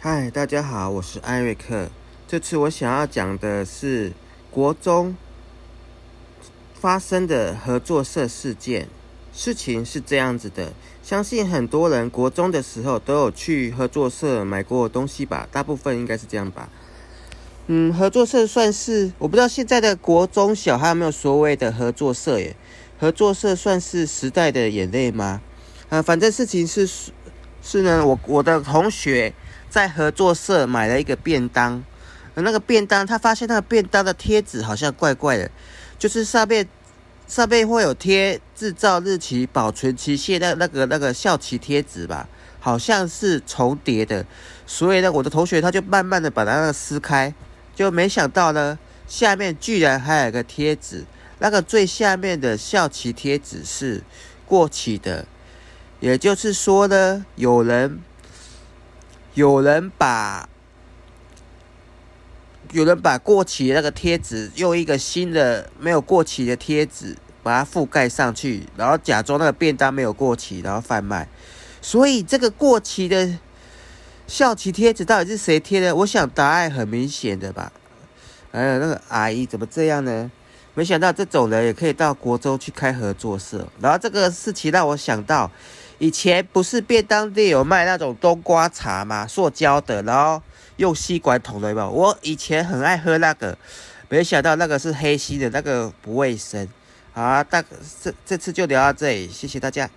嗨，大家好，我是艾瑞克。这次我想要讲的是国中发生的合作社事件。事情是这样子的，相信很多人国中的时候都有去合作社买过东西吧？大部分应该是这样吧。嗯，合作社算是，我不知道现在的国中小还有没有所谓的合作社耶？合作社算是时代的眼泪吗？啊，反正事情是是呢，我我的同学在合作社买了一个便当，那个便当他发现那个便当的贴纸好像怪怪的，就是上面上面会有贴制造日期、保存期限的那个那个效期贴纸吧，好像是重叠的，所以呢，我的同学他就慢慢的把它那个撕开，就没想到呢，下面居然还有一个贴纸，那个最下面的效期贴纸是过期的。也就是说呢，有人有人把有人把过期的那个贴纸用一个新的没有过期的贴纸把它覆盖上去，然后假装那个便当没有过期，然后贩卖。所以这个过期的效期贴纸到底是谁贴的？我想答案很明显的吧。哎呀，那个阿姨怎么这样呢？没想到这种人也可以到国中去开合作社。然后这个事情让我想到。以前不是便当店有卖那种冬瓜茶吗？塑胶的，然后用吸管捅的，嘛？我以前很爱喝那个，没想到那个是黑心的，那个不卫生。好啊，大这这次就聊到这里，谢谢大家。